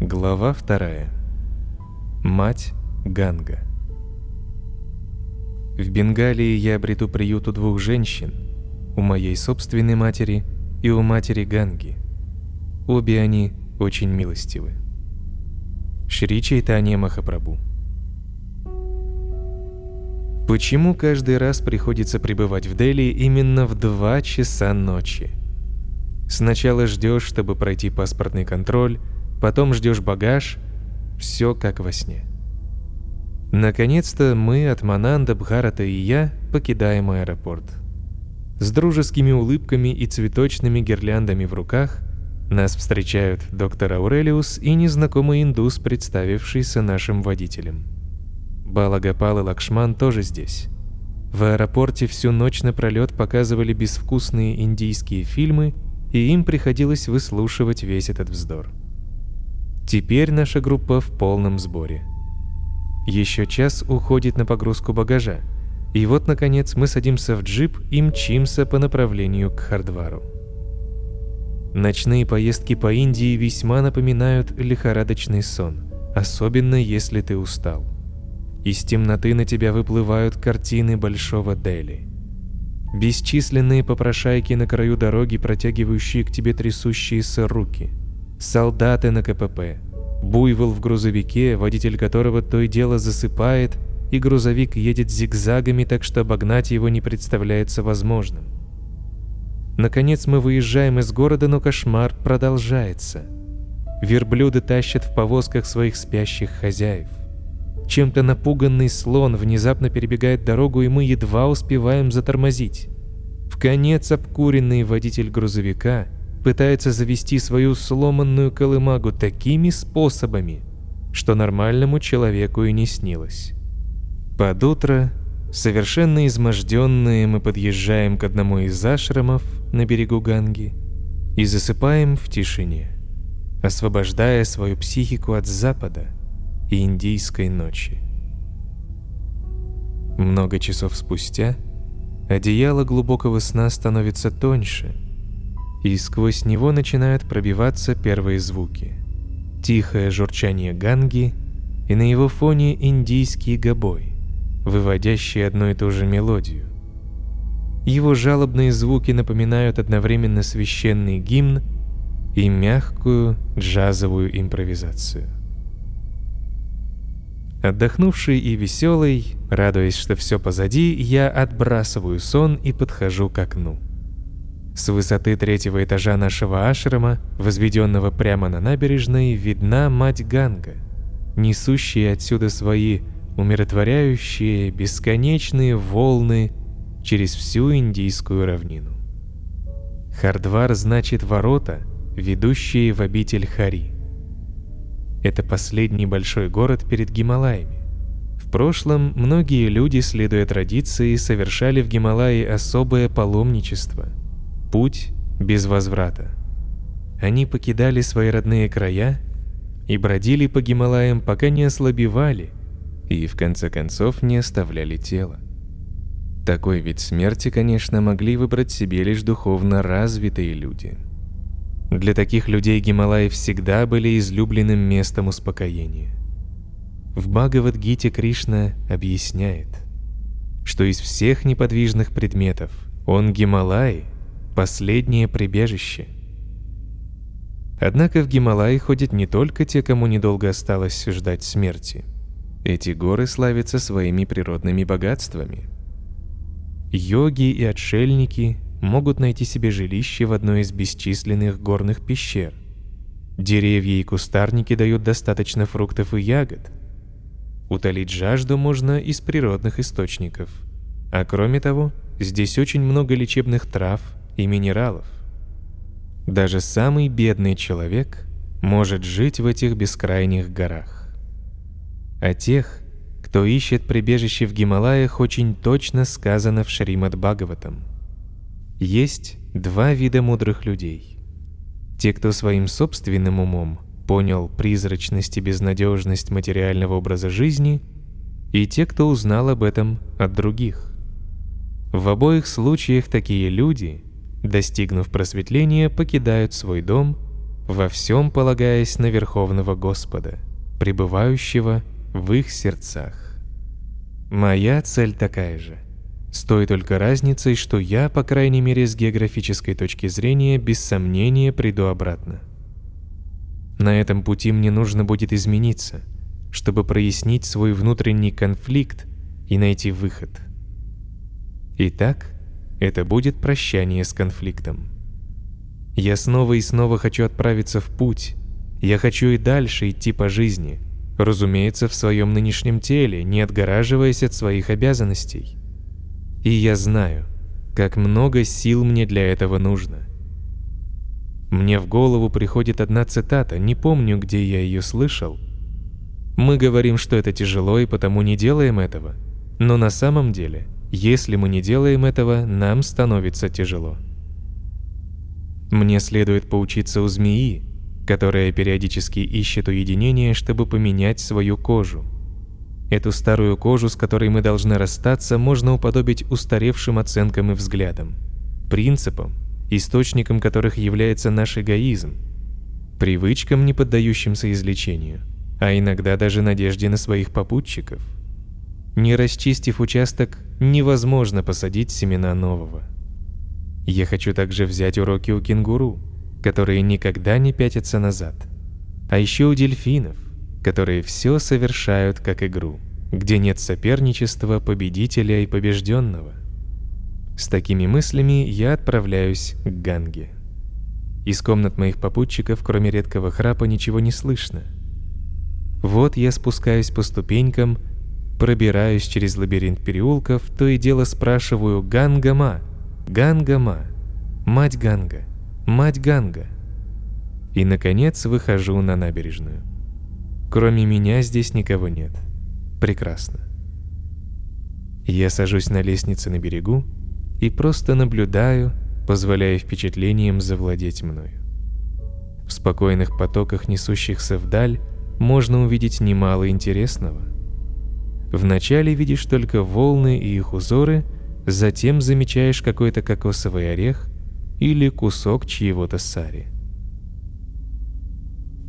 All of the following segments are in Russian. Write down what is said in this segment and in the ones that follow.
Глава вторая. Мать Ганга. В Бенгалии я обрету приют у двух женщин, у моей собственной матери и у матери Ганги. Обе они очень милостивы. Шри Чайтанья Махапрабху. Почему каждый раз приходится пребывать в Дели именно в 2 часа ночи? Сначала ждешь, чтобы пройти паспортный контроль, потом ждешь багаж, все как во сне. Наконец-то мы от Мананда, Бхарата и я покидаем аэропорт. С дружескими улыбками и цветочными гирляндами в руках нас встречают доктор Аурелиус и незнакомый индус, представившийся нашим водителем. Балагапал и Лакшман тоже здесь. В аэропорте всю ночь напролет показывали безвкусные индийские фильмы, и им приходилось выслушивать весь этот вздор. Теперь наша группа в полном сборе. Еще час уходит на погрузку багажа, и вот, наконец, мы садимся в джип и мчимся по направлению к Хардвару. Ночные поездки по Индии весьма напоминают лихорадочный сон, особенно если ты устал. Из темноты на тебя выплывают картины Большого Дели. Бесчисленные попрошайки на краю дороги, протягивающие к тебе трясущиеся руки – солдаты на КПП, буйвол в грузовике, водитель которого то и дело засыпает, и грузовик едет зигзагами, так что обогнать его не представляется возможным. Наконец мы выезжаем из города, но кошмар продолжается. Верблюды тащат в повозках своих спящих хозяев. Чем-то напуганный слон внезапно перебегает дорогу, и мы едва успеваем затормозить. В конец обкуренный водитель грузовика – пытается завести свою сломанную колымагу такими способами, что нормальному человеку и не снилось. Под утро, совершенно изможденные, мы подъезжаем к одному из ашрамов на берегу Ганги и засыпаем в тишине, освобождая свою психику от запада и индийской ночи. Много часов спустя одеяло глубокого сна становится тоньше – и сквозь него начинают пробиваться первые звуки. Тихое журчание ганги и на его фоне индийский гобой, выводящий одну и ту же мелодию. Его жалобные звуки напоминают одновременно священный гимн и мягкую джазовую импровизацию. Отдохнувший и веселый, радуясь, что все позади, я отбрасываю сон и подхожу к окну. С высоты третьего этажа нашего ашрама, возведенного прямо на набережной, видна мать Ганга, несущая отсюда свои умиротворяющие бесконечные волны через всю индийскую равнину. Хардвар значит ворота, ведущие в обитель Хари. Это последний большой город перед Гималаями. В прошлом многие люди, следуя традиции, совершали в Гималае особое паломничество – Путь без возврата. Они покидали свои родные края и бродили по Гималаям, пока не ослабевали и в конце концов не оставляли тело. Такой вид смерти, конечно, могли выбрать себе лишь духовно развитые люди. Для таких людей Гималаи всегда были излюбленным местом успокоения. В Бхагавадгите Кришна объясняет, что из всех неподвижных предметов он Гималай – последнее прибежище. Однако в Гималаи ходят не только те, кому недолго осталось ждать смерти. Эти горы славятся своими природными богатствами. Йоги и отшельники могут найти себе жилище в одной из бесчисленных горных пещер. Деревья и кустарники дают достаточно фруктов и ягод. Утолить жажду можно из природных источников. А кроме того, здесь очень много лечебных трав и минералов. Даже самый бедный человек может жить в этих бескрайних горах. О тех, кто ищет прибежище в Гималаях, очень точно сказано в Шримад Бхагаватам. Есть два вида мудрых людей. Те, кто своим собственным умом понял призрачность и безнадежность материального образа жизни, и те, кто узнал об этом от других. В обоих случаях такие люди достигнув просветления, покидают свой дом, во всем полагаясь на Верховного Господа, пребывающего в их сердцах. Моя цель такая же. С той только разницей, что я, по крайней мере с географической точки зрения, без сомнения приду обратно. На этом пути мне нужно будет измениться, чтобы прояснить свой внутренний конфликт и найти выход. Итак, это будет прощание с конфликтом. Я снова и снова хочу отправиться в путь. Я хочу и дальше идти по жизни, разумеется, в своем нынешнем теле, не отгораживаясь от своих обязанностей. И я знаю, как много сил мне для этого нужно. Мне в голову приходит одна цитата, не помню, где я ее слышал. Мы говорим, что это тяжело и потому не делаем этого. Но на самом деле, если мы не делаем этого, нам становится тяжело. Мне следует поучиться у змеи, которая периодически ищет уединение, чтобы поменять свою кожу. Эту старую кожу, с которой мы должны расстаться, можно уподобить устаревшим оценкам и взглядам, принципам, источником которых является наш эгоизм, привычкам, не поддающимся излечению, а иногда даже надежде на своих попутчиков. Не расчистив участок, невозможно посадить семена нового. Я хочу также взять уроки у кенгуру, которые никогда не пятятся назад, а еще у дельфинов, которые все совершают как игру, где нет соперничества победителя и побежденного – с такими мыслями я отправляюсь к Ганге. Из комнат моих попутчиков, кроме редкого храпа, ничего не слышно. Вот я спускаюсь по ступенькам, пробираюсь через лабиринт переулков, то и дело спрашиваю «Ганга-ма! Ганга-ма! Мать Ганга! Мать Ганга!» И, наконец, выхожу на набережную. Кроме меня здесь никого нет. Прекрасно. Я сажусь на лестнице на берегу, и просто наблюдаю, позволяя впечатлениям завладеть мною. В спокойных потоках, несущихся вдаль, можно увидеть немало интересного. Вначале видишь только волны и их узоры, затем замечаешь какой-то кокосовый орех или кусок чьего-то сари.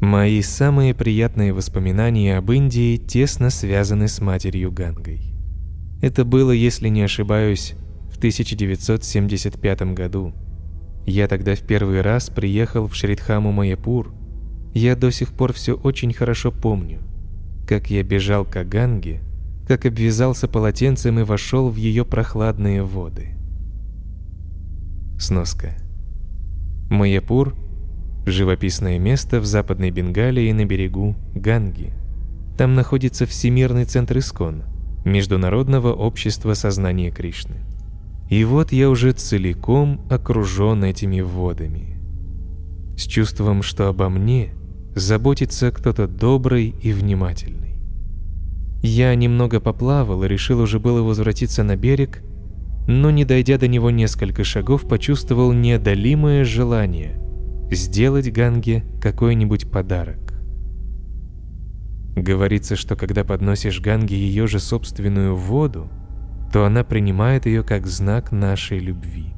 Мои самые приятные воспоминания об Индии тесно связаны с матерью Гангой. Это было, если не ошибаюсь, 1975 году. Я тогда в первый раз приехал в Шридхаму Майяпур. Я до сих пор все очень хорошо помню. Как я бежал к Аганге, как обвязался полотенцем и вошел в ее прохладные воды. Сноска. Майяпур – живописное место в западной Бенгалии на берегу Ганги. Там находится Всемирный центр Искон – Международного общества сознания Кришны. И вот я уже целиком окружен этими водами. С чувством, что обо мне заботится кто-то добрый и внимательный. Я немного поплавал и решил уже было возвратиться на берег, но не дойдя до него несколько шагов, почувствовал неодолимое желание сделать Ганге какой-нибудь подарок. Говорится, что когда подносишь Ганге ее же собственную воду, то она принимает ее как знак нашей любви.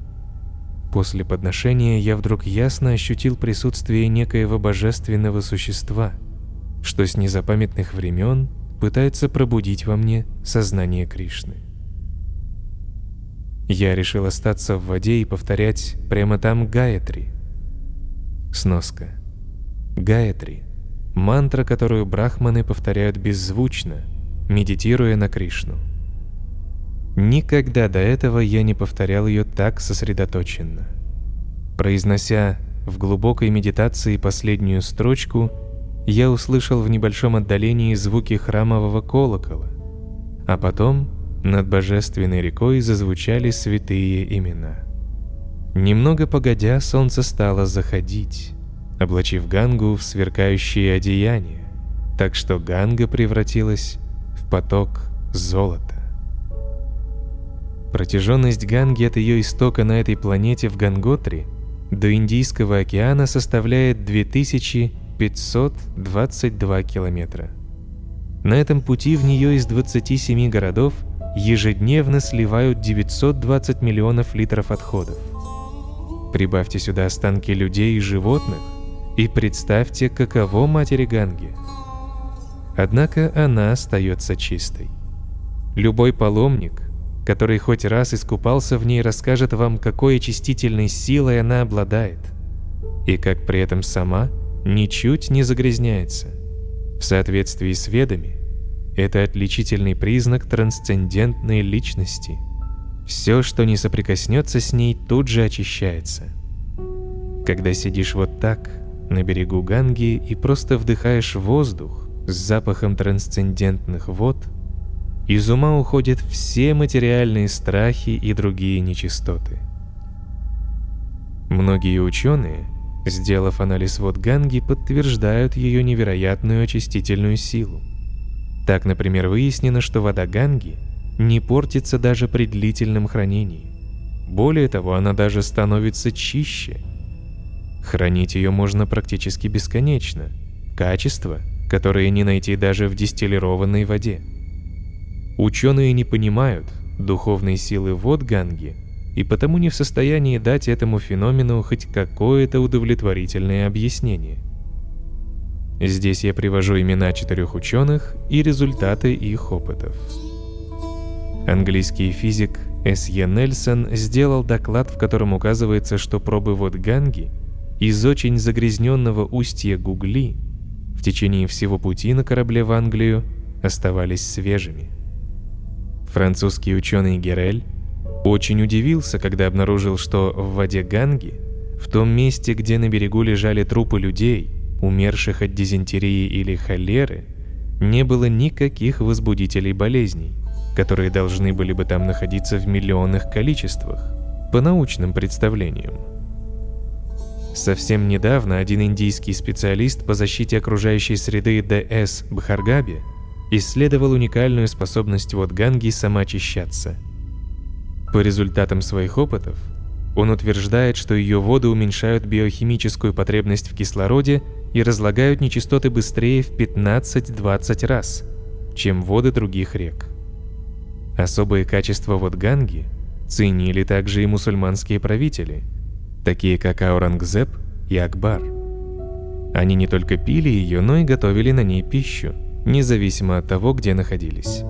После подношения я вдруг ясно ощутил присутствие некоего божественного существа, что с незапамятных времен пытается пробудить во мне сознание Кришны. Я решил остаться в воде и повторять прямо там Гаятри. Сноска. Гаятри – мантра, которую брахманы повторяют беззвучно, медитируя на Кришну – Никогда до этого я не повторял ее так сосредоточенно. Произнося в глубокой медитации последнюю строчку, я услышал в небольшом отдалении звуки храмового колокола, а потом над божественной рекой зазвучали святые имена. Немного погодя, солнце стало заходить, облачив Гангу в сверкающие одеяния, так что Ганга превратилась в поток золота. Протяженность Ганги от ее истока на этой планете в Ганготре до Индийского океана составляет 2522 километра. На этом пути в нее из 27 городов ежедневно сливают 920 миллионов литров отходов. Прибавьте сюда останки людей и животных, и представьте, каково матери Ганги. Однако она остается чистой. Любой паломник, который хоть раз искупался в ней, расскажет вам, какой очистительной силой она обладает, и как при этом сама ничуть не загрязняется. В соответствии с ведами, это отличительный признак трансцендентной личности. Все, что не соприкоснется с ней, тут же очищается. Когда сидишь вот так, на берегу Ганги, и просто вдыхаешь воздух с запахом трансцендентных вод, из ума уходят все материальные страхи и другие нечистоты. Многие ученые, сделав анализ вод Ганги, подтверждают ее невероятную очистительную силу. Так, например, выяснено, что вода Ганги не портится даже при длительном хранении. Более того, она даже становится чище. Хранить ее можно практически бесконечно. Качество, которое не найти даже в дистиллированной воде. Ученые не понимают духовной силы вод Ганги и потому не в состоянии дать этому феномену хоть какое-то удовлетворительное объяснение – Здесь я привожу имена четырех ученых и результаты их опытов. Английский физик С.Е. Нельсон сделал доклад, в котором указывается, что пробы вод Ганги из очень загрязненного устья Гугли в течение всего пути на корабле в Англию оставались свежими. Французский ученый Герель очень удивился, когда обнаружил, что в воде Ганги, в том месте, где на берегу лежали трупы людей – умерших от дизентерии или холеры, не было никаких возбудителей болезней, которые должны были бы там находиться в миллионных количествах, по научным представлениям. Совсем недавно один индийский специалист по защите окружающей среды Д.С. Бхаргаби исследовал уникальную способность вод Ганги самоочищаться. По результатам своих опытов, он утверждает, что ее воды уменьшают биохимическую потребность в кислороде и разлагают нечистоты быстрее в 15-20 раз, чем воды других рек. Особые качества вод Ганги ценили также и мусульманские правители, такие как Аурангзеб и Акбар. Они не только пили ее, но и готовили на ней пищу, независимо от того, где находились.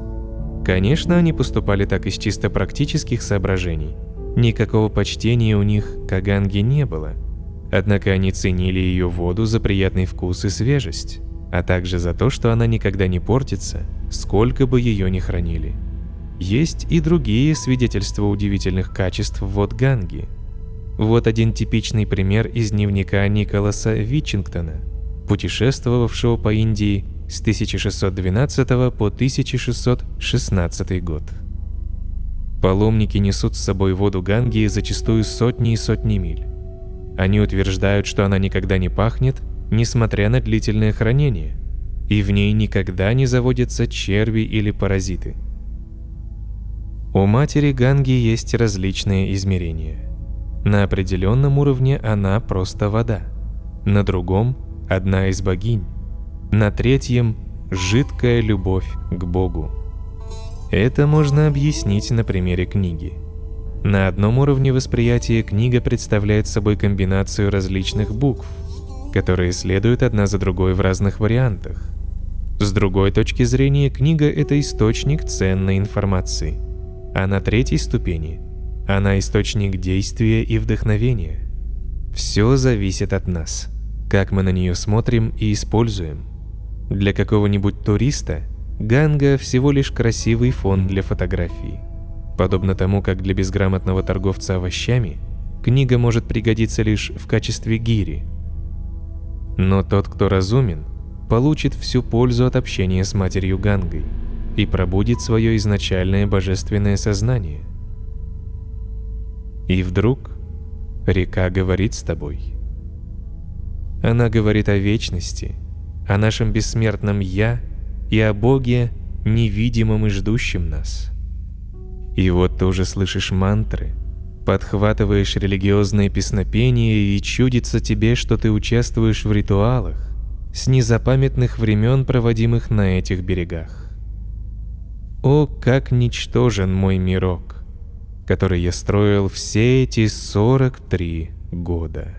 Конечно, они поступали так из чисто практических соображений. Никакого почтения у них к Ганге не было – Однако они ценили ее воду за приятный вкус и свежесть, а также за то, что она никогда не портится, сколько бы ее ни хранили. Есть и другие свидетельства удивительных качеств вод Ганги. Вот один типичный пример из дневника Николаса Витчингтона, путешествовавшего по Индии с 1612 по 1616 год. Паломники несут с собой воду Ганги зачастую сотни и сотни миль. Они утверждают, что она никогда не пахнет, несмотря на длительное хранение, и в ней никогда не заводятся черви или паразиты. У матери Ганги есть различные измерения. На определенном уровне она просто вода, на другом – одна из богинь, на третьем – жидкая любовь к Богу. Это можно объяснить на примере книги – на одном уровне восприятия книга представляет собой комбинацию различных букв, которые следуют одна за другой в разных вариантах. С другой точки зрения, книга – это источник ценной информации. А на третьей ступени – она источник действия и вдохновения. Все зависит от нас, как мы на нее смотрим и используем. Для какого-нибудь туриста Ганга – всего лишь красивый фон для фотографии – Подобно тому, как для безграмотного торговца овощами, книга может пригодиться лишь в качестве гири. Но тот, кто разумен, получит всю пользу от общения с матерью Гангой и пробудит свое изначальное божественное сознание. И вдруг река говорит с тобой. Она говорит о вечности, о нашем бессмертном «Я» и о Боге, невидимом и ждущем нас – и вот ты уже слышишь мантры, подхватываешь религиозные песнопения и чудится тебе, что ты участвуешь в ритуалах с незапамятных времен, проводимых на этих берегах. О, как ничтожен мой мирок, который я строил все эти 43 года.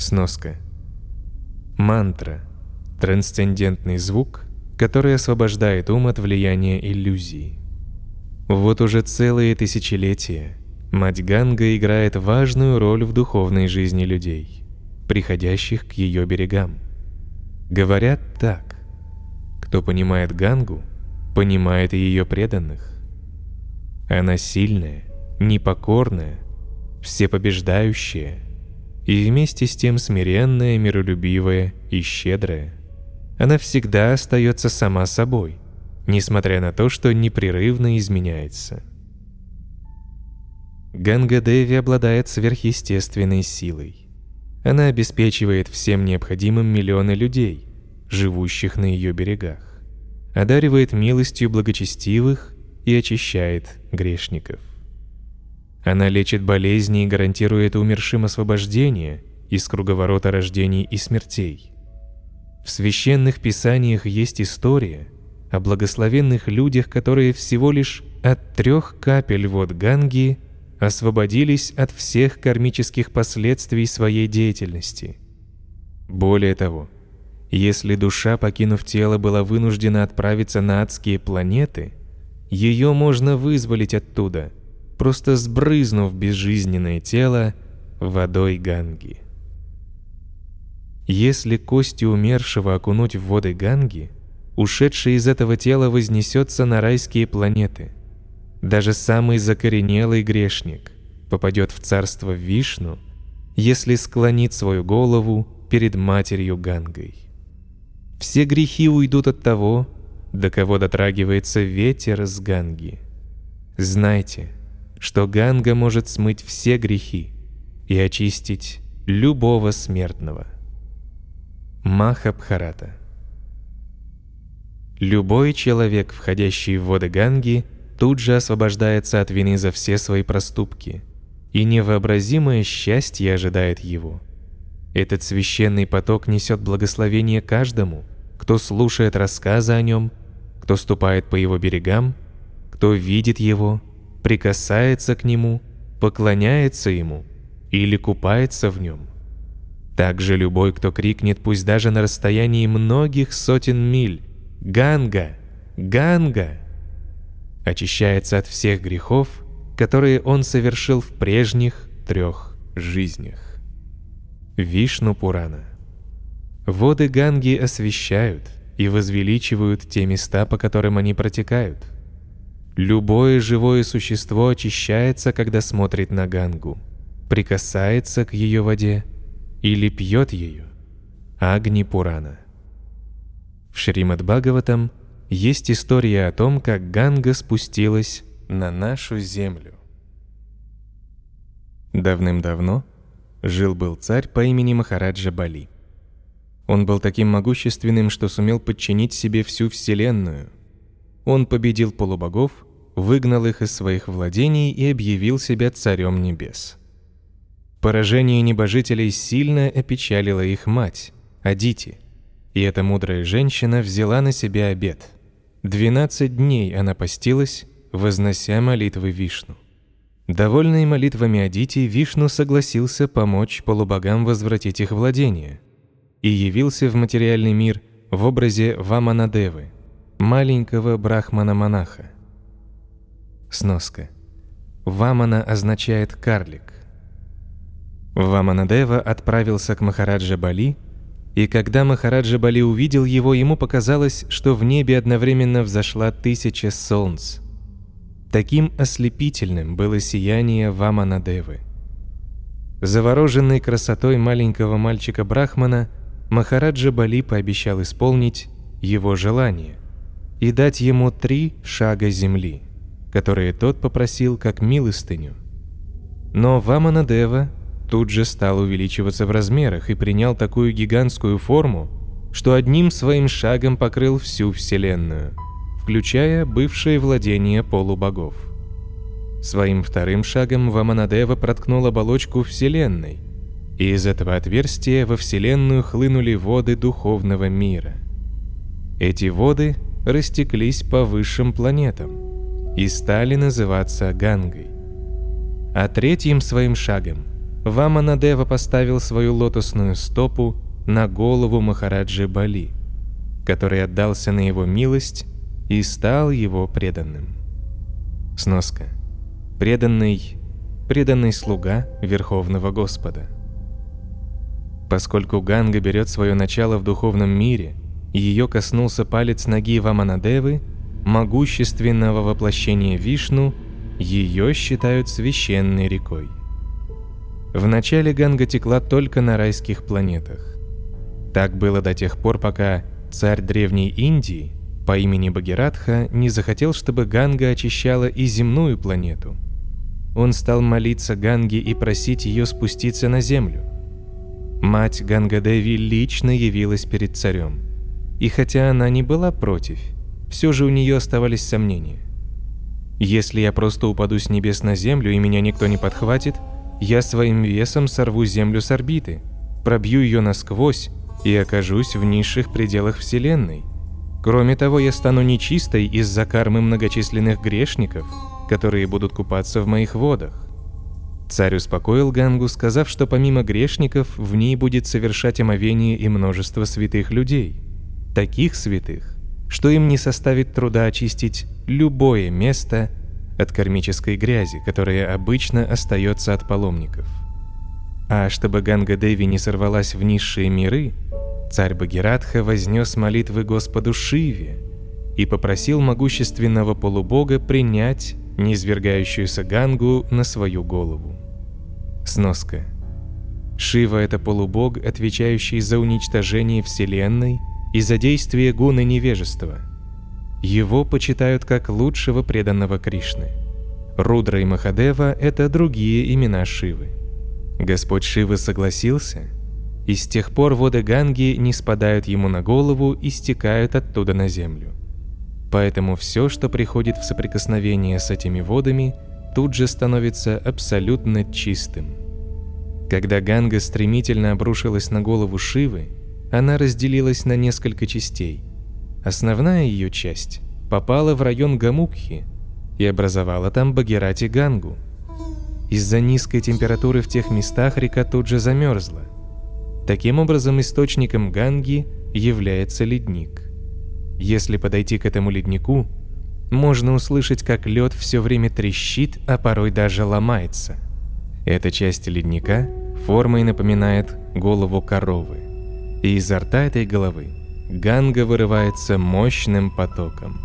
Сноска. Мантра – трансцендентный звук, который освобождает ум от влияния иллюзий. Вот уже целые тысячелетия мать Ганга играет важную роль в духовной жизни людей, приходящих к ее берегам. Говорят так. Кто понимает Гангу, понимает и ее преданных. Она сильная, непокорная, всепобеждающая и вместе с тем смиренная, миролюбивая и щедрая. Она всегда остается сама собой, несмотря на то, что непрерывно изменяется. Ганга Деви обладает сверхъестественной силой. Она обеспечивает всем необходимым миллионы людей, живущих на ее берегах, одаривает милостью благочестивых и очищает грешников. Она лечит болезни и гарантирует умершим освобождение из круговорота рождений и смертей. В священных писаниях есть история о благословенных людях, которые всего лишь от трех капель вод Ганги освободились от всех кармических последствий своей деятельности. Более того, если душа, покинув тело, была вынуждена отправиться на адские планеты, ее можно вызволить оттуда – просто сбрызнув безжизненное тело водой Ганги. Если кости умершего окунуть в воды Ганги, ушедший из этого тела вознесется на райские планеты. Даже самый закоренелый грешник попадет в царство Вишну, если склонит свою голову перед матерью Гангой. Все грехи уйдут от того, до кого дотрагивается ветер с Ганги. Знайте – что Ганга может смыть все грехи и очистить любого смертного. Махабхарата Любой человек, входящий в воды Ганги, тут же освобождается от вины за все свои проступки, и невообразимое счастье ожидает его. Этот священный поток несет благословение каждому, кто слушает рассказы о нем, кто ступает по его берегам, кто видит его прикасается к нему, поклоняется ему или купается в нем. Также любой, кто крикнет, пусть даже на расстоянии многих сотен миль «Ганга! Ганга!», очищается от всех грехов, которые он совершил в прежних трех жизнях. Вишну Пурана Воды Ганги освещают и возвеличивают те места, по которым они протекают – Любое живое существо очищается, когда смотрит на Гангу, прикасается к ее воде или пьет ее. Агни Пурана. В Шримад Бхагаватам есть история о том, как Ганга спустилась на нашу землю. Давным-давно жил-был царь по имени Махараджа Бали. Он был таким могущественным, что сумел подчинить себе всю Вселенную – он победил полубогов, выгнал их из своих владений и объявил себя царем небес. Поражение небожителей сильно опечалило их мать, Адити, и эта мудрая женщина взяла на себя обет. Двенадцать дней она постилась, вознося молитвы Вишну. Довольный молитвами Адити, Вишну согласился помочь полубогам возвратить их владения и явился в материальный мир в образе Ваманадевы – маленького брахмана-монаха. Сноска. Вамана означает «карлик». Ваманадева отправился к Махараджа Бали, и когда Махараджа Бали увидел его, ему показалось, что в небе одновременно взошла тысяча солнц. Таким ослепительным было сияние Ваманадевы. Завороженный красотой маленького мальчика Брахмана, Махараджа Бали пообещал исполнить его желание и дать ему три шага земли, которые тот попросил как милостыню. Но Ваманадева тут же стал увеличиваться в размерах и принял такую гигантскую форму, что одним своим шагом покрыл всю Вселенную, включая бывшее владение полубогов. Своим вторым шагом Ваманадева проткнул оболочку Вселенной, и из этого отверстия во Вселенную хлынули воды духовного мира. Эти воды растеклись по высшим планетам и стали называться Гангой. А третьим своим шагом Ваманадева поставил свою лотосную стопу на голову Махараджи Бали, который отдался на его милость и стал его преданным. Сноска. Преданный, преданный слуга Верховного Господа. Поскольку Ганга берет свое начало в духовном мире, ее коснулся палец ноги Ваманадевы, могущественного воплощения Вишну, ее считают священной рекой. Вначале Ганга текла только на райских планетах. Так было до тех пор, пока царь Древней Индии по имени Багиратха не захотел, чтобы Ганга очищала и земную планету. Он стал молиться Ганге и просить ее спуститься на землю. Мать Гангадеви лично явилась перед царем. И хотя она не была против, все же у нее оставались сомнения. «Если я просто упаду с небес на землю и меня никто не подхватит, я своим весом сорву Землю с орбиты, пробью ее насквозь и окажусь в низших пределах Вселенной. Кроме того, я стану нечистой из-за кармы многочисленных грешников, которые будут купаться в моих водах. Царь успокоил Гангу, сказав, что помимо грешников в ней будет совершать омовение и множество святых людей. Таких святых, что им не составит труда очистить любое место от кармической грязи, которая обычно остается от паломников. А чтобы Ганга Деви не сорвалась в низшие миры, царь Багиратха вознес молитвы Господу Шиве и попросил могущественного полубога принять низвергающуюся Гангу на свою голову. Сноска. Шива – это полубог, отвечающий за уничтожение Вселенной и за действие гуны невежества – его почитают как лучшего преданного Кришны. Рудра и Махадева – это другие имена Шивы. Господь Шивы согласился, и с тех пор воды Ганги не спадают ему на голову и стекают оттуда на землю. Поэтому все, что приходит в соприкосновение с этими водами, тут же становится абсолютно чистым. Когда Ганга стремительно обрушилась на голову Шивы, она разделилась на несколько частей – Основная ее часть попала в район Гамукхи и образовала там Багирати Гангу. Из-за низкой температуры в тех местах река тут же замерзла. Таким образом, источником Ганги является ледник. Если подойти к этому леднику, можно услышать, как лед все время трещит, а порой даже ломается. Эта часть ледника формой напоминает голову коровы, и изо рта этой головы Ганга вырывается мощным потоком.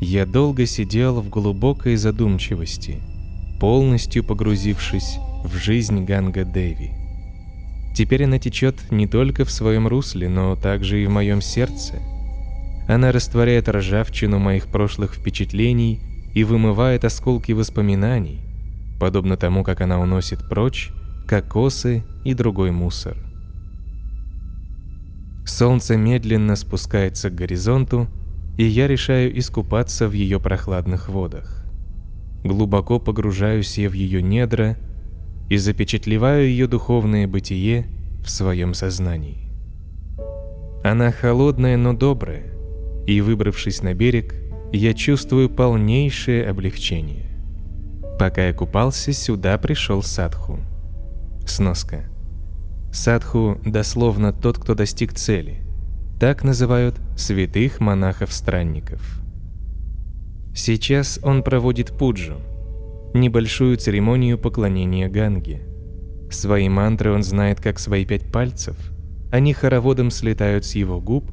Я долго сидел в глубокой задумчивости, полностью погрузившись в жизнь Ганга Деви. Теперь она течет не только в своем русле, но также и в моем сердце. Она растворяет ржавчину моих прошлых впечатлений и вымывает осколки воспоминаний, подобно тому, как она уносит прочь кокосы и другой мусор. Солнце медленно спускается к горизонту, и я решаю искупаться в ее прохладных водах. Глубоко погружаюсь я в ее недра и запечатлеваю ее духовное бытие в своем сознании. Она холодная, но добрая, и, выбравшись на берег, я чувствую полнейшее облегчение. Пока я купался, сюда пришел Садху. Сноска. Садху дословно тот, кто достиг цели. Так называют святых монахов-странников. Сейчас он проводит пуджу, небольшую церемонию поклонения Ганге. Свои мантры он знает как свои пять пальцев. Они хороводом слетают с его губ,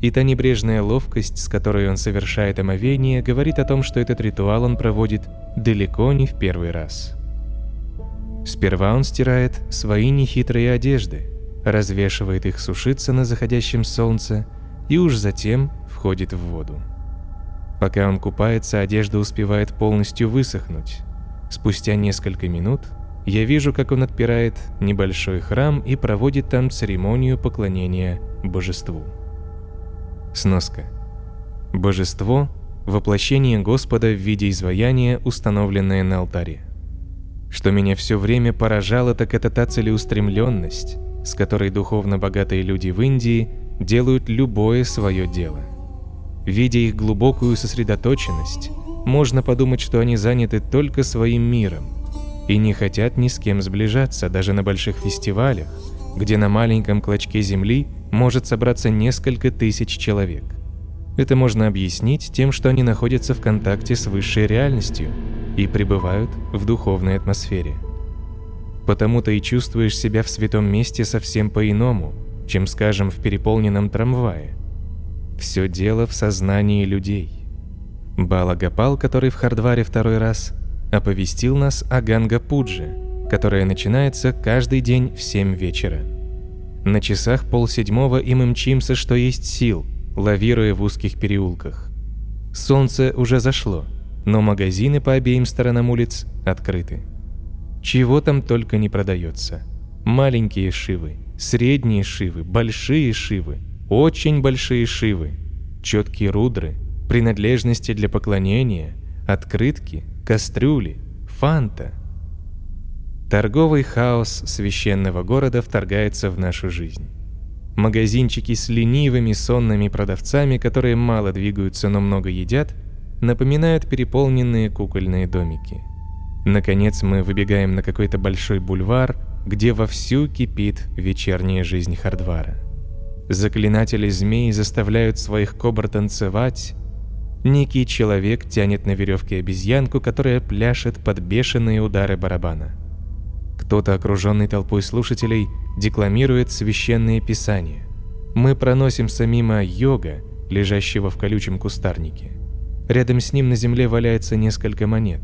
и та небрежная ловкость, с которой он совершает омовение, говорит о том, что этот ритуал он проводит далеко не в первый раз. Сперва он стирает свои нехитрые одежды, развешивает их сушиться на заходящем солнце и уж затем входит в воду. Пока он купается, одежда успевает полностью высохнуть. Спустя несколько минут я вижу, как он отпирает небольшой храм и проводит там церемонию поклонения божеству. Сноска. Божество – воплощение Господа в виде изваяния, установленное на алтаре. Что меня все время поражало, так это та целеустремленность, с которой духовно богатые люди в Индии делают любое свое дело. Видя их глубокую сосредоточенность, можно подумать, что они заняты только своим миром, и не хотят ни с кем сближаться даже на больших фестивалях, где на маленьком клочке земли может собраться несколько тысяч человек. Это можно объяснить тем, что они находятся в контакте с высшей реальностью и пребывают в духовной атмосфере. Потому-то и чувствуешь себя в святом месте совсем по-иному, чем, скажем, в переполненном трамвае. Все дело в сознании людей. Балагапал, который в Хардваре второй раз, оповестил нас о Ганга-Пудже, которая начинается каждый день в 7 вечера. На часах полседьмого и мы мчимся, что есть сил, лавируя в узких переулках. Солнце уже зашло, но магазины по обеим сторонам улиц открыты. Чего там только не продается. Маленькие шивы, средние шивы, большие шивы, очень большие шивы, четкие рудры, принадлежности для поклонения, открытки, кастрюли, фанта. Торговый хаос священного города вторгается в нашу жизнь. Магазинчики с ленивыми сонными продавцами, которые мало двигаются, но много едят, напоминают переполненные кукольные домики. Наконец мы выбегаем на какой-то большой бульвар, где вовсю кипит вечерняя жизнь Хардвара. Заклинатели змей заставляют своих кобр танцевать. Некий человек тянет на веревке обезьянку, которая пляшет под бешеные удары барабана. Кто-то, окруженный толпой слушателей, декламирует священные писания. Мы проносимся мимо йога, лежащего в колючем кустарнике. Рядом с ним на земле валяется несколько монет.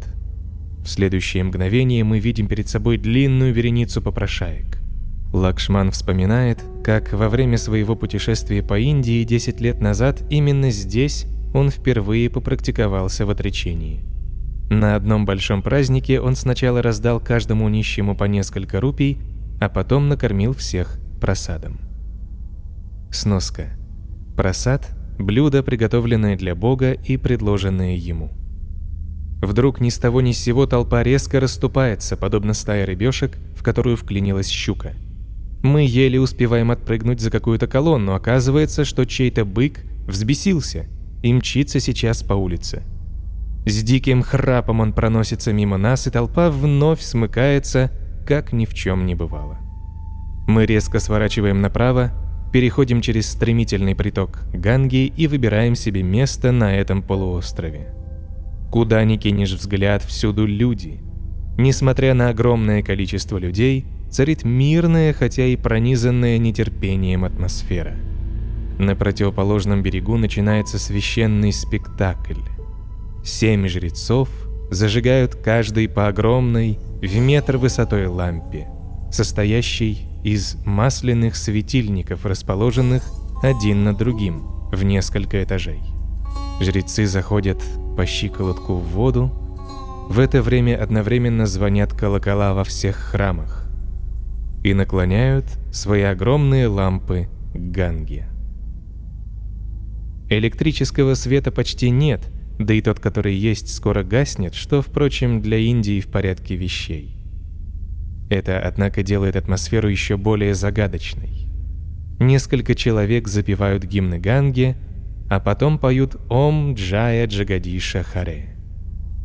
В следующее мгновение мы видим перед собой длинную вереницу попрошаек. Лакшман вспоминает, как во время своего путешествия по Индии 10 лет назад именно здесь он впервые попрактиковался в отречении. На одном большом празднике он сначала раздал каждому нищему по несколько рупий, а потом накормил всех просадом. Сноска. Просад – блюдо, приготовленное для Бога и предложенное ему. Вдруг ни с того ни с сего толпа резко расступается, подобно стае рыбешек, в которую вклинилась щука. Мы еле успеваем отпрыгнуть за какую-то колонну, оказывается, что чей-то бык взбесился и мчится сейчас по улице. С диким храпом он проносится мимо нас, и толпа вновь смыкается, как ни в чем не бывало. Мы резко сворачиваем направо, переходим через стремительный приток Ганги и выбираем себе место на этом полуострове. Куда ни кинешь взгляд, всюду люди. Несмотря на огромное количество людей, царит мирная, хотя и пронизанная нетерпением атмосфера. На противоположном берегу начинается священный спектакль. Семь жрецов зажигают каждый по огромной, в метр высотой лампе, состоящей из масляных светильников, расположенных один над другим в несколько этажей. Жрецы заходят по щиколотку в воду. В это время одновременно звонят колокола во всех храмах и наклоняют свои огромные лампы к Ганге. Электрического света почти нет – да и тот, который есть, скоро гаснет, что, впрочем, для Индии в порядке вещей. Это, однако, делает атмосферу еще более загадочной. Несколько человек запевают гимны Ганги, а потом поют «Ом Джая Джагадиша Харе».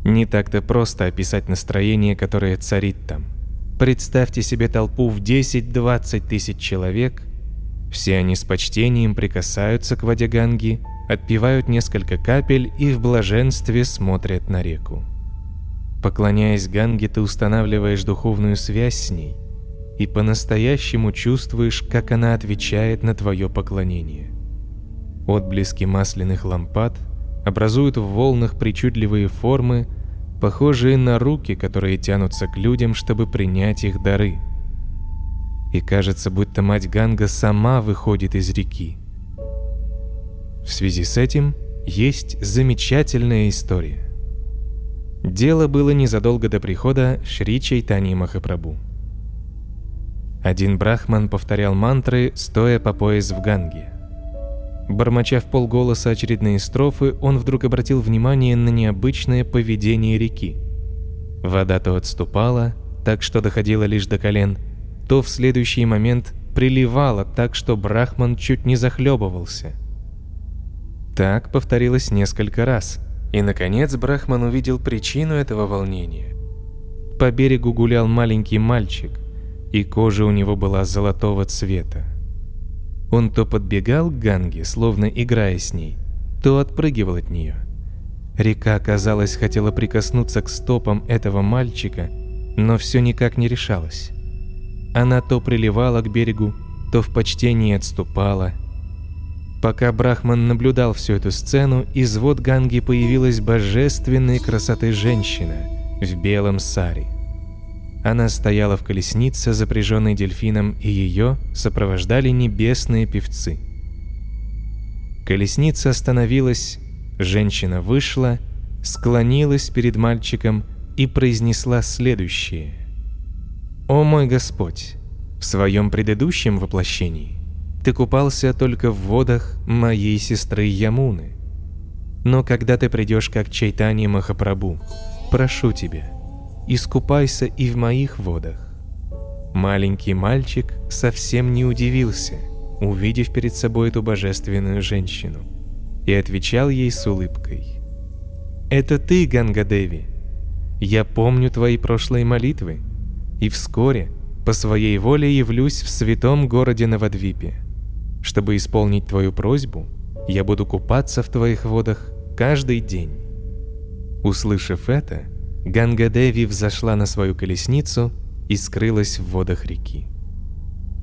Не так-то просто описать настроение, которое царит там. Представьте себе толпу в 10-20 тысяч человек, все они с почтением прикасаются к воде Ганги – отпивают несколько капель и в блаженстве смотрят на реку. Поклоняясь Ганге, ты устанавливаешь духовную связь с ней и по-настоящему чувствуешь, как она отвечает на твое поклонение. Отблески масляных лампад образуют в волнах причудливые формы, похожие на руки, которые тянутся к людям, чтобы принять их дары. И кажется, будто мать Ганга сама выходит из реки – в связи с этим есть замечательная история. Дело было незадолго до прихода Шри Чайтани Махапрабху. Один брахман повторял мантры, стоя по пояс в ганге. Бормоча в полголоса очередные строфы, он вдруг обратил внимание на необычное поведение реки. Вода то отступала, так что доходила лишь до колен, то в следующий момент приливала так, что брахман чуть не захлебывался – так повторилось несколько раз, и, наконец, Брахман увидел причину этого волнения. По берегу гулял маленький мальчик, и кожа у него была золотого цвета. Он то подбегал к Ганге, словно играя с ней, то отпрыгивал от нее. Река, казалось, хотела прикоснуться к стопам этого мальчика, но все никак не решалась. Она то приливала к берегу, то в почтении отступала. Пока Брахман наблюдал всю эту сцену, из вод Ганги появилась божественной красоты женщина в белом саре. Она стояла в колеснице, запряженной дельфином, и ее сопровождали небесные певцы. Колесница остановилась, женщина вышла, склонилась перед мальчиком и произнесла следующее. «О мой Господь, в своем предыдущем воплощении ты купался только в водах моей сестры Ямуны. Но когда ты придешь как Чайтани Махапрабху, прошу тебя, искупайся и в моих водах. Маленький мальчик совсем не удивился, увидев перед собой эту божественную женщину, и отвечал ей с улыбкой. «Это ты, Гангадеви. Я помню твои прошлые молитвы, и вскоре по своей воле явлюсь в святом городе Навадвипе. Чтобы исполнить твою просьбу, я буду купаться в твоих водах каждый день». Услышав это, Ганга-деви взошла на свою колесницу и скрылась в водах реки.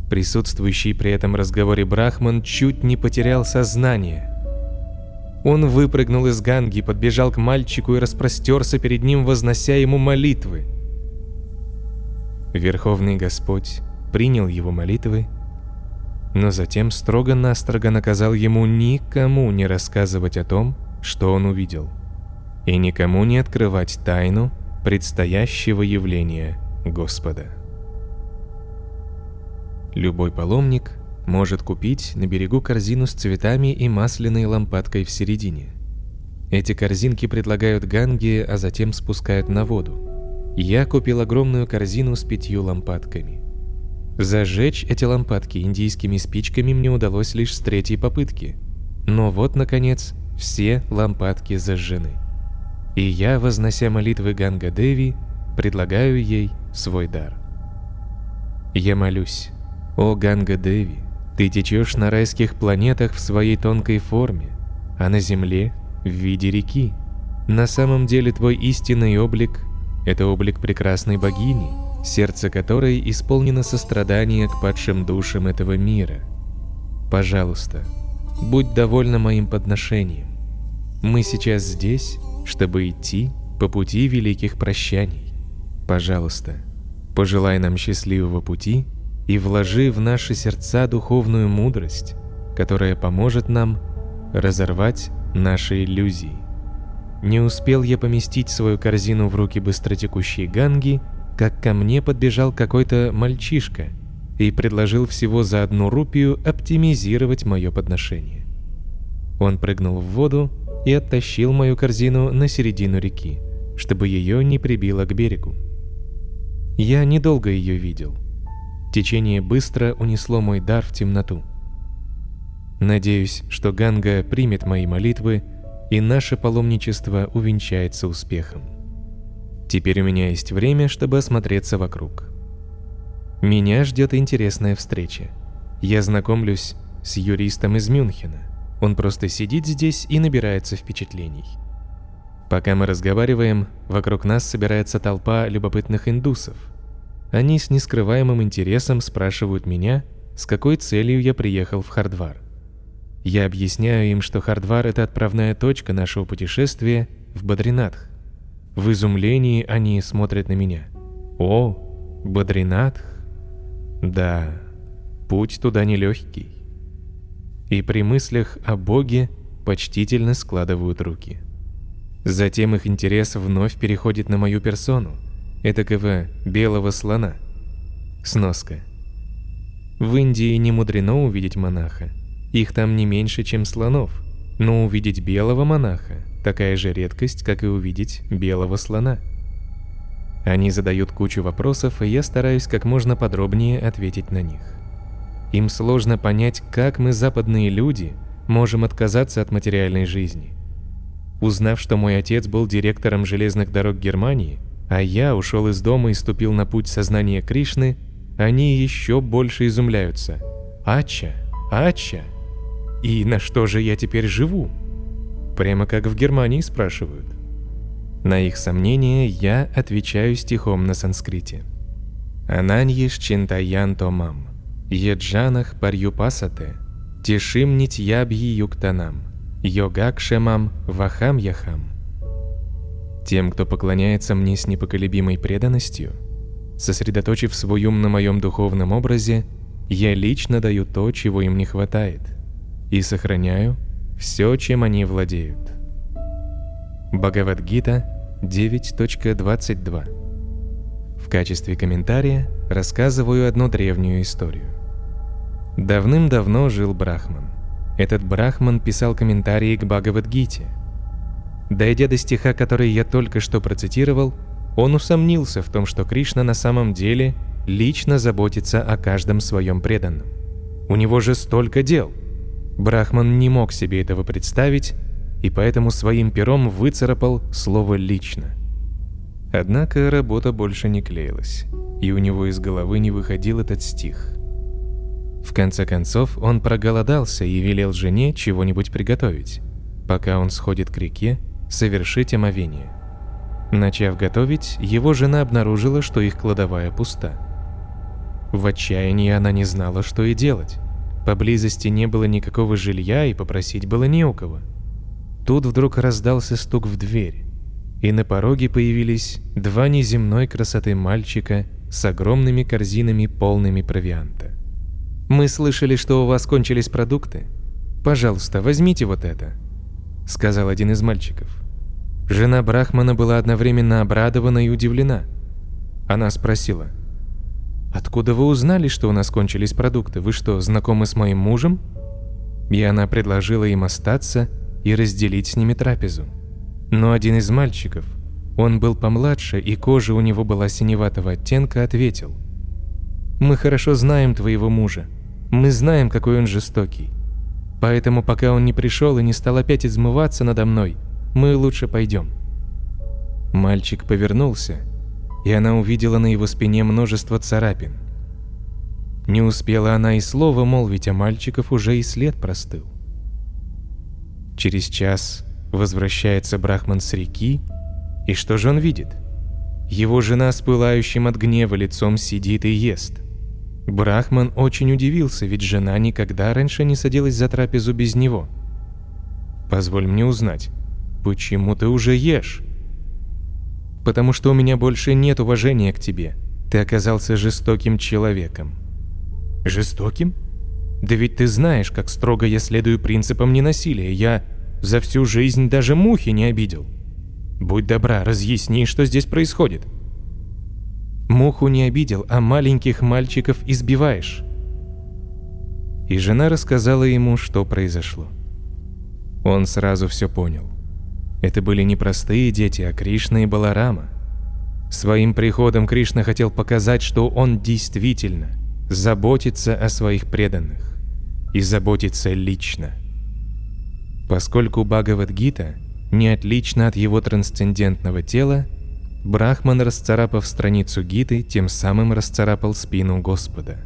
Присутствующий при этом разговоре Брахман чуть не потерял сознание. Он выпрыгнул из Ганги, подбежал к мальчику и распростерся перед ним, вознося ему молитвы. Верховный Господь принял его молитвы, но затем строго-настрого наказал ему никому не рассказывать о том, что он увидел – и никому не открывать тайну предстоящего явления Господа. Любой паломник может купить на берегу корзину с цветами и масляной лампадкой в середине. Эти корзинки предлагают ганги, а затем спускают на воду. Я купил огромную корзину с пятью лампадками. Зажечь эти лампадки индийскими спичками мне удалось лишь с третьей попытки. Но вот, наконец, все лампадки зажжены и я, вознося молитвы Ганга Деви, предлагаю ей свой дар. Я молюсь, о Ганга Деви, ты течешь на райских планетах в своей тонкой форме, а на Земле в виде реки. На самом деле твой истинный облик – это облик прекрасной богини, сердце которой исполнено сострадания к падшим душам этого мира. Пожалуйста, будь довольна моим подношением. Мы сейчас здесь, чтобы идти по пути великих прощаний. Пожалуйста, пожелай нам счастливого пути и вложи в наши сердца духовную мудрость, которая поможет нам разорвать наши иллюзии. Не успел я поместить свою корзину в руки быстротекущей ганги, как ко мне подбежал какой-то мальчишка и предложил всего за одну рупию оптимизировать мое подношение. Он прыгнул в воду и оттащил мою корзину на середину реки, чтобы ее не прибило к берегу. Я недолго ее видел. Течение быстро унесло мой дар в темноту. Надеюсь, что Ганга примет мои молитвы, и наше паломничество увенчается успехом. Теперь у меня есть время, чтобы осмотреться вокруг. Меня ждет интересная встреча. Я знакомлюсь с юристом из Мюнхена. Он просто сидит здесь и набирается впечатлений. Пока мы разговариваем, вокруг нас собирается толпа любопытных индусов. Они с нескрываемым интересом спрашивают меня, с какой целью я приехал в Хардвар. Я объясняю им, что Хардвар – это отправная точка нашего путешествия в Бадринатх. В изумлении они смотрят на меня. «О, Бадринатх? Да, путь туда нелегкий и при мыслях о Боге почтительно складывают руки. Затем их интерес вновь переходит на мою персону, этакого белого слона. Сноска. В Индии не мудрено увидеть монаха. Их там не меньше, чем слонов. Но увидеть белого монаха – такая же редкость, как и увидеть белого слона. Они задают кучу вопросов, и я стараюсь как можно подробнее ответить на них. Им сложно понять, как мы, западные люди, можем отказаться от материальной жизни. Узнав, что мой отец был директором железных дорог Германии, а я ушел из дома и ступил на путь сознания Кришны, они еще больше изумляются. Ача, ача. И на что же я теперь живу? Прямо как в Германии спрашивают. На их сомнения я отвечаю стихом на санскрите. Ананьеш чинтаян томам, еджанах парюпасате, тишим нитьябьи юктанам, йогакшемам вахам яхам. Тем, кто поклоняется мне с непоколебимой преданностью, сосредоточив свой ум на моем духовном образе, я лично даю то, чего им не хватает, и сохраняю все, чем они владеют. Бхагавадгита 9.22 В качестве комментария рассказываю одну древнюю историю. Давным-давно жил Брахман. Этот Брахман писал комментарии к Бхагавадгите – Дойдя до стиха, который я только что процитировал, он усомнился в том, что Кришна на самом деле лично заботится о каждом своем преданном. У него же столько дел. Брахман не мог себе этого представить, и поэтому своим пером выцарапал слово «лично». Однако работа больше не клеилась, и у него из головы не выходил этот стих. В конце концов, он проголодался и велел жене чего-нибудь приготовить. Пока он сходит к реке, совершить омовение. Начав готовить, его жена обнаружила, что их кладовая пуста. В отчаянии она не знала, что и делать. Поблизости не было никакого жилья и попросить было не у кого. Тут вдруг раздался стук в дверь, и на пороге появились два неземной красоты мальчика с огромными корзинами, полными провианта. «Мы слышали, что у вас кончились продукты. Пожалуйста, возьмите вот это», — сказал один из мальчиков. Жена Брахмана была одновременно обрадована и удивлена. Она спросила, «Откуда вы узнали, что у нас кончились продукты? Вы что, знакомы с моим мужем?» И она предложила им остаться и разделить с ними трапезу. Но один из мальчиков, он был помладше и кожа у него была синеватого оттенка, ответил, «Мы хорошо знаем твоего мужа. Мы знаем, какой он жестокий. Поэтому пока он не пришел и не стал опять измываться надо мной, мы лучше пойдем». Мальчик повернулся, и она увидела на его спине множество царапин. Не успела она и слова молвить, а мальчиков уже и след простыл. Через час возвращается Брахман с реки, и что же он видит? Его жена с пылающим от гнева лицом сидит и ест. Брахман очень удивился, ведь жена никогда раньше не садилась за трапезу без него. «Позволь мне узнать, «Почему ты уже ешь?» «Потому что у меня больше нет уважения к тебе. Ты оказался жестоким человеком». «Жестоким? Да ведь ты знаешь, как строго я следую принципам ненасилия. Я за всю жизнь даже мухи не обидел. Будь добра, разъясни, что здесь происходит». «Муху не обидел, а маленьких мальчиков избиваешь». И жена рассказала ему, что произошло. Он сразу все понял. Это были не простые дети, а Кришна и Баларама. Своим приходом Кришна хотел показать, что он действительно заботится о своих преданных и заботится лично. Поскольку Бхагавадгита не отлична от его трансцендентного тела, Брахман, расцарапав страницу Гиты, тем самым расцарапал спину Господа.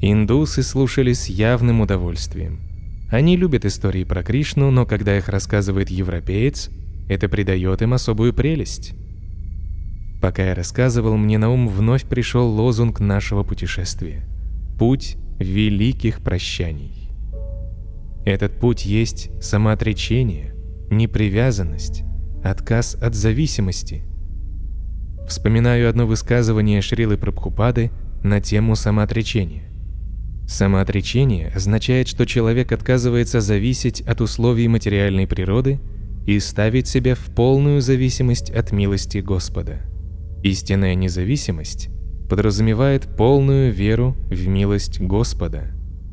Индусы слушали с явным удовольствием – они любят истории про Кришну, но когда их рассказывает европеец, это придает им особую прелесть. Пока я рассказывал, мне на ум вновь пришел лозунг нашего путешествия – «Путь великих прощаний». Этот путь есть самоотречение, непривязанность, отказ от зависимости. Вспоминаю одно высказывание Шрилы Прабхупады на тему самоотречения. Самоотречение означает, что человек отказывается зависеть от условий материальной природы и ставит себя в полную зависимость от милости Господа. Истинная независимость подразумевает полную веру в милость Господа,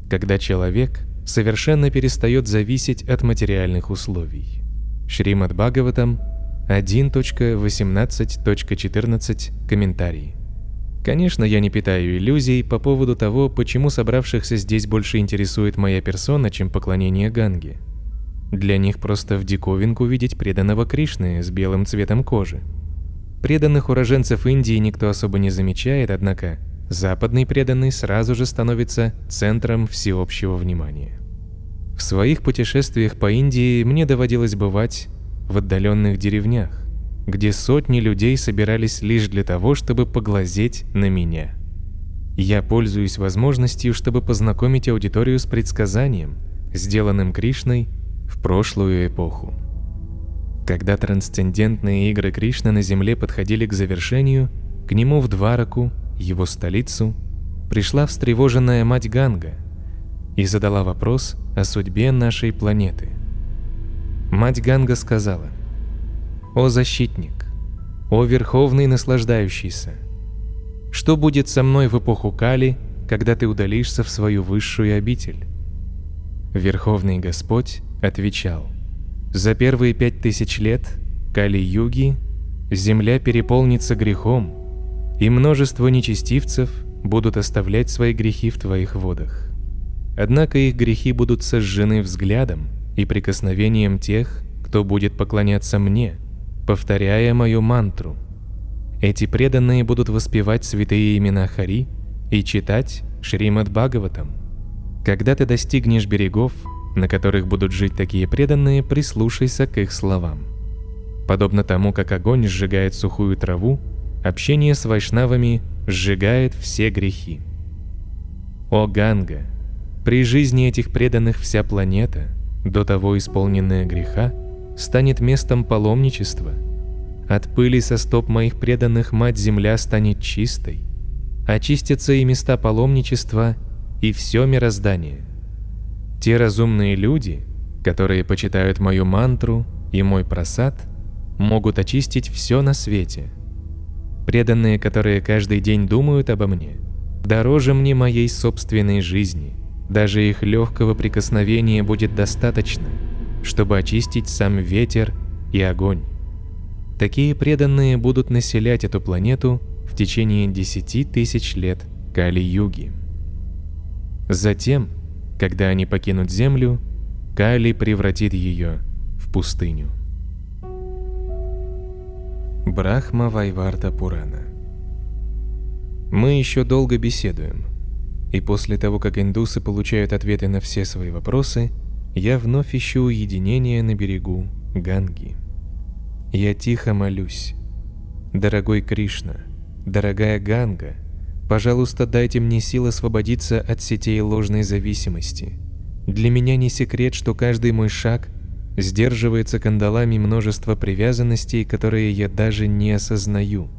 когда человек совершенно перестает зависеть от материальных условий. Шримад Бхагаватам 1.18.14 комментарий. Конечно, я не питаю иллюзий по поводу того, почему собравшихся здесь больше интересует моя персона, чем поклонение Ганге. Для них просто в диковинку видеть преданного Кришны с белым цветом кожи. Преданных уроженцев Индии никто особо не замечает, однако западный преданный сразу же становится центром всеобщего внимания. В своих путешествиях по Индии мне доводилось бывать в отдаленных деревнях, где сотни людей собирались лишь для того, чтобы поглазеть на меня. Я пользуюсь возможностью, чтобы познакомить аудиторию с предсказанием, сделанным Кришной в прошлую эпоху. Когда трансцендентные игры Кришны на Земле подходили к завершению, к нему в Двараку, его столицу, пришла встревоженная мать Ганга и задала вопрос о судьбе нашей планеты. Мать Ганга сказала, «О защитник, о верховный наслаждающийся, что будет со мной в эпоху Кали, когда ты удалишься в свою высшую обитель?» Верховный Господь отвечал, «За первые пять тысяч лет Кали-юги земля переполнится грехом, и множество нечестивцев будут оставлять свои грехи в твоих водах. Однако их грехи будут сожжены взглядом, и прикосновением тех, кто будет поклоняться мне, повторяя мою мантру. Эти преданные будут воспевать святые имена Хари и читать Шримад Бхагаватам. Когда ты достигнешь берегов, на которых будут жить такие преданные, прислушайся к их словам. Подобно тому, как огонь сжигает сухую траву, общение с вайшнавами сжигает все грехи. О Ганга! При жизни этих преданных вся планета – до того исполненная греха, станет местом паломничества. От пыли со стоп моих преданных Мать-Земля станет чистой. Очистятся и места паломничества, и все мироздание. Те разумные люди, которые почитают мою мантру и мой просад, могут очистить все на свете. Преданные, которые каждый день думают обо мне, дороже мне моей собственной жизни. Даже их легкого прикосновения будет достаточно, чтобы очистить сам ветер и огонь. Такие преданные будут населять эту планету в течение десяти тысяч лет Кали-юги. Затем, когда они покинут Землю, Кали превратит ее в пустыню. Брахма Вайварта Пурана Мы еще долго беседуем – и после того, как индусы получают ответы на все свои вопросы, я вновь ищу уединение на берегу Ганги. Я тихо молюсь. Дорогой Кришна, дорогая Ганга, пожалуйста, дайте мне сил освободиться от сетей ложной зависимости. Для меня не секрет, что каждый мой шаг сдерживается кандалами множества привязанностей, которые я даже не осознаю.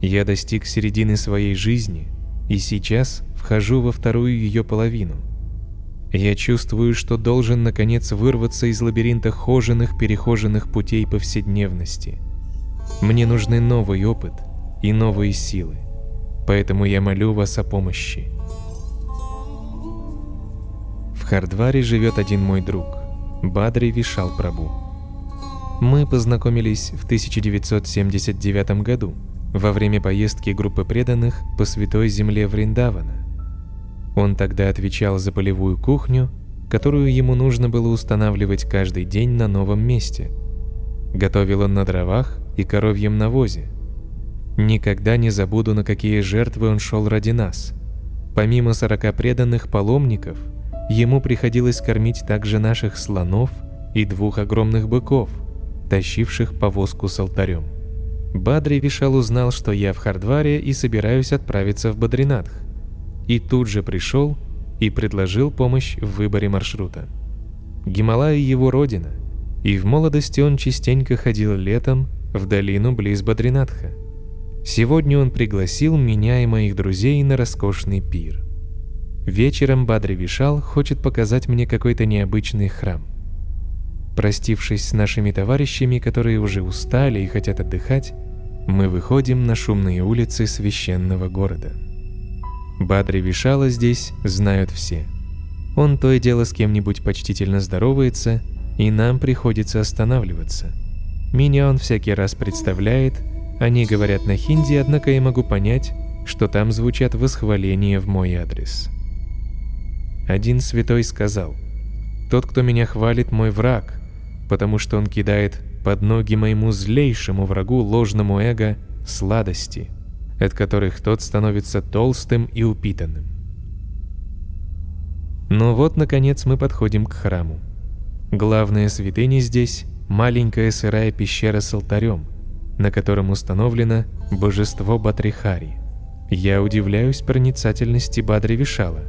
Я достиг середины своей жизни – и сейчас вхожу во вторую ее половину. Я чувствую, что должен наконец вырваться из лабиринта хоженых, перехоженных путей повседневности. Мне нужны новый опыт и новые силы, поэтому я молю вас о помощи. В Хардваре живет один мой друг, Бадри Вишал Прабу. Мы познакомились в 1979 году – во время поездки группы преданных по Святой Земле Вриндавана. Он тогда отвечал за полевую кухню, которую ему нужно было устанавливать каждый день на новом месте. Готовил он на дровах и коровьем навозе. Никогда не забуду, на какие жертвы он шел ради нас. Помимо сорока преданных паломников, ему приходилось кормить также наших слонов и двух огромных быков, тащивших повозку с алтарем. Бадри Вишал узнал, что я в Хардваре и собираюсь отправиться в Бадринатх. И тут же пришел и предложил помощь в выборе маршрута. Гималай его родина, и в молодости он частенько ходил летом в долину близ Бадринатха. Сегодня он пригласил меня и моих друзей на роскошный пир. Вечером Бадри Вишал хочет показать мне какой-то необычный храм. Простившись с нашими товарищами, которые уже устали и хотят отдыхать, мы выходим на шумные улицы священного города. Бадри Вишала здесь знают все. Он то и дело с кем-нибудь почтительно здоровается, и нам приходится останавливаться. Меня он всякий раз представляет, они говорят на хинди, однако я могу понять, что там звучат восхваления в мой адрес. Один святой сказал, тот, кто меня хвалит, мой враг, потому что он кидает под ноги моему злейшему врагу ложному эго сладости, от которых тот становится толстым и упитанным. Но вот, наконец, мы подходим к храму. Главная святыня здесь – маленькая сырая пещера с алтарем, на котором установлено божество Батрихари. Я удивляюсь проницательности Бадри Вишала.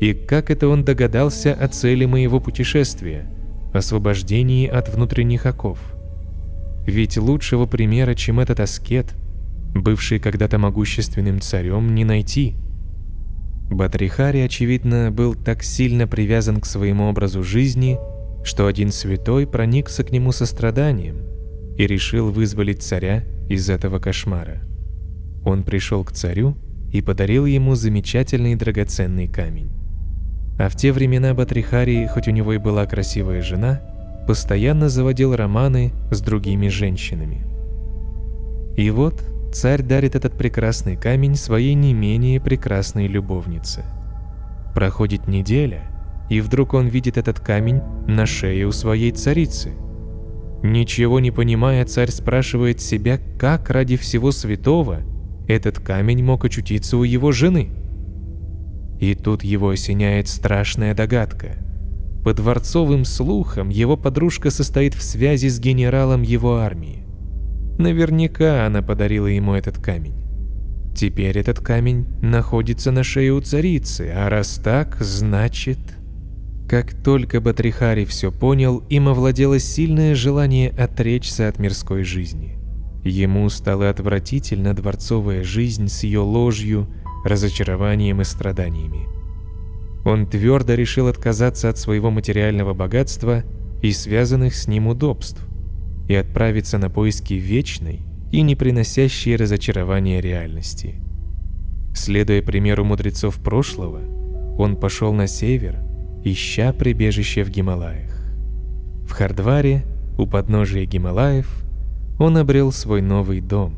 И как это он догадался о цели моего путешествия – освобождении от внутренних оков. Ведь лучшего примера, чем этот аскет, бывший когда-то могущественным царем, не найти – Батрихари, очевидно, был так сильно привязан к своему образу жизни, что один святой проникся к нему состраданием и решил вызволить царя из этого кошмара. Он пришел к царю и подарил ему замечательный драгоценный камень. А в те времена Батрихари, хоть у него и была красивая жена, постоянно заводил романы с другими женщинами. И вот царь дарит этот прекрасный камень своей не менее прекрасной любовнице. Проходит неделя, и вдруг он видит этот камень на шее у своей царицы. Ничего не понимая, царь спрашивает себя, как ради всего святого этот камень мог очутиться у его жены. И тут его осеняет страшная догадка. По дворцовым слухам, его подружка состоит в связи с генералом его армии. Наверняка она подарила ему этот камень. Теперь этот камень находится на шее у царицы, а раз так, значит... Как только Батрихари все понял, им овладело сильное желание отречься от мирской жизни. Ему стала отвратительна дворцовая жизнь с ее ложью, разочарованием и страданиями. Он твердо решил отказаться от своего материального богатства и связанных с ним удобств и отправиться на поиски вечной и не приносящей разочарования реальности. Следуя примеру мудрецов прошлого, он пошел на север, ища прибежище в Гималаях. В Хардваре, у подножия Гималаев, он обрел свой новый дом.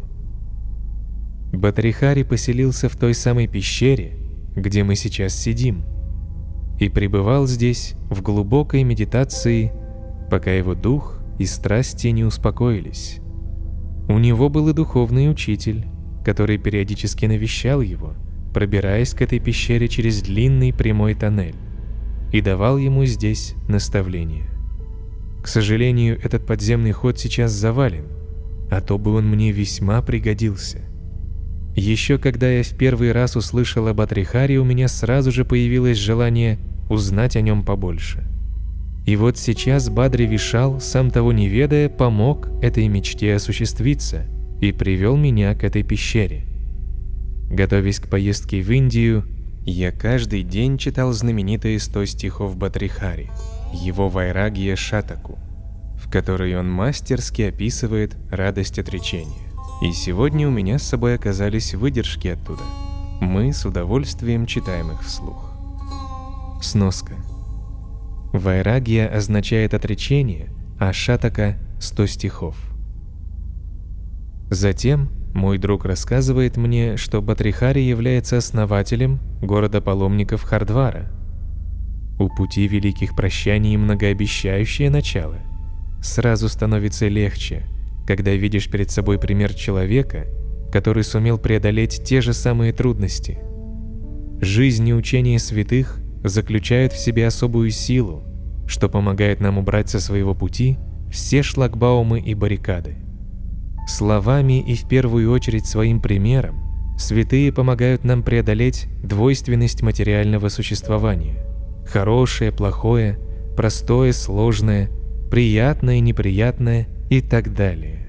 Батрихари поселился в той самой пещере, где мы сейчас сидим, и пребывал здесь в глубокой медитации, пока его дух и страсти не успокоились. У него был и духовный учитель, который периодически навещал его, пробираясь к этой пещере через длинный прямой тоннель, и давал ему здесь наставления. К сожалению, этот подземный ход сейчас завален, а то бы он мне весьма пригодился. Еще когда я в первый раз услышал об Атрихаре, у меня сразу же появилось желание узнать о нем побольше. И вот сейчас Бадри Вишал, сам того не ведая, помог этой мечте осуществиться и привел меня к этой пещере. Готовясь к поездке в Индию, я каждый день читал знаменитые сто стихов Бадрихари, его Вайрагия Шатаку, в которой он мастерски описывает радость отречения. И сегодня у меня с собой оказались выдержки оттуда. Мы с удовольствием читаем их вслух. Сноска – Вайрагия означает отречение, а шатака – сто стихов. Затем мой друг рассказывает мне, что Батрихари является основателем города паломников Хардвара. У пути великих прощаний многообещающее начало. Сразу становится легче, когда видишь перед собой пример человека, который сумел преодолеть те же самые трудности. Жизнь и учение святых заключают в себе особую силу, что помогает нам убрать со своего пути все шлагбаумы и баррикады. Словами и в первую очередь своим примером святые помогают нам преодолеть двойственность материального существования. Хорошее, плохое, простое, сложное, приятное, неприятное и так далее.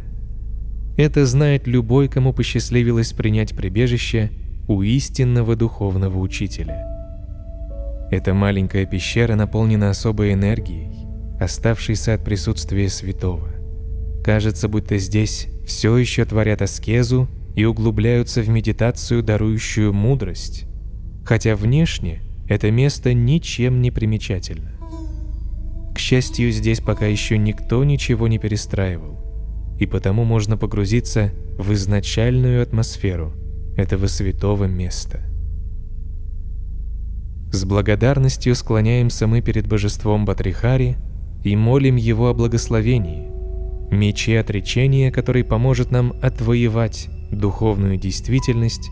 Это знает любой, кому посчастливилось принять прибежище у истинного духовного учителя. Эта маленькая пещера наполнена особой энергией, оставшейся от присутствия святого. Кажется, будто здесь все еще творят аскезу и углубляются в медитацию, дарующую мудрость, хотя внешне это место ничем не примечательно. К счастью, здесь пока еще никто ничего не перестраивал, и потому можно погрузиться в изначальную атмосферу этого святого места – С благодарностью склоняемся мы перед божеством Батрихари и молим его о благословении, мече отречения, который поможет нам отвоевать духовную действительность,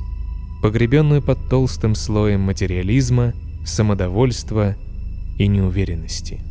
погребенную под толстым слоем материализма, самодовольства и неуверенности.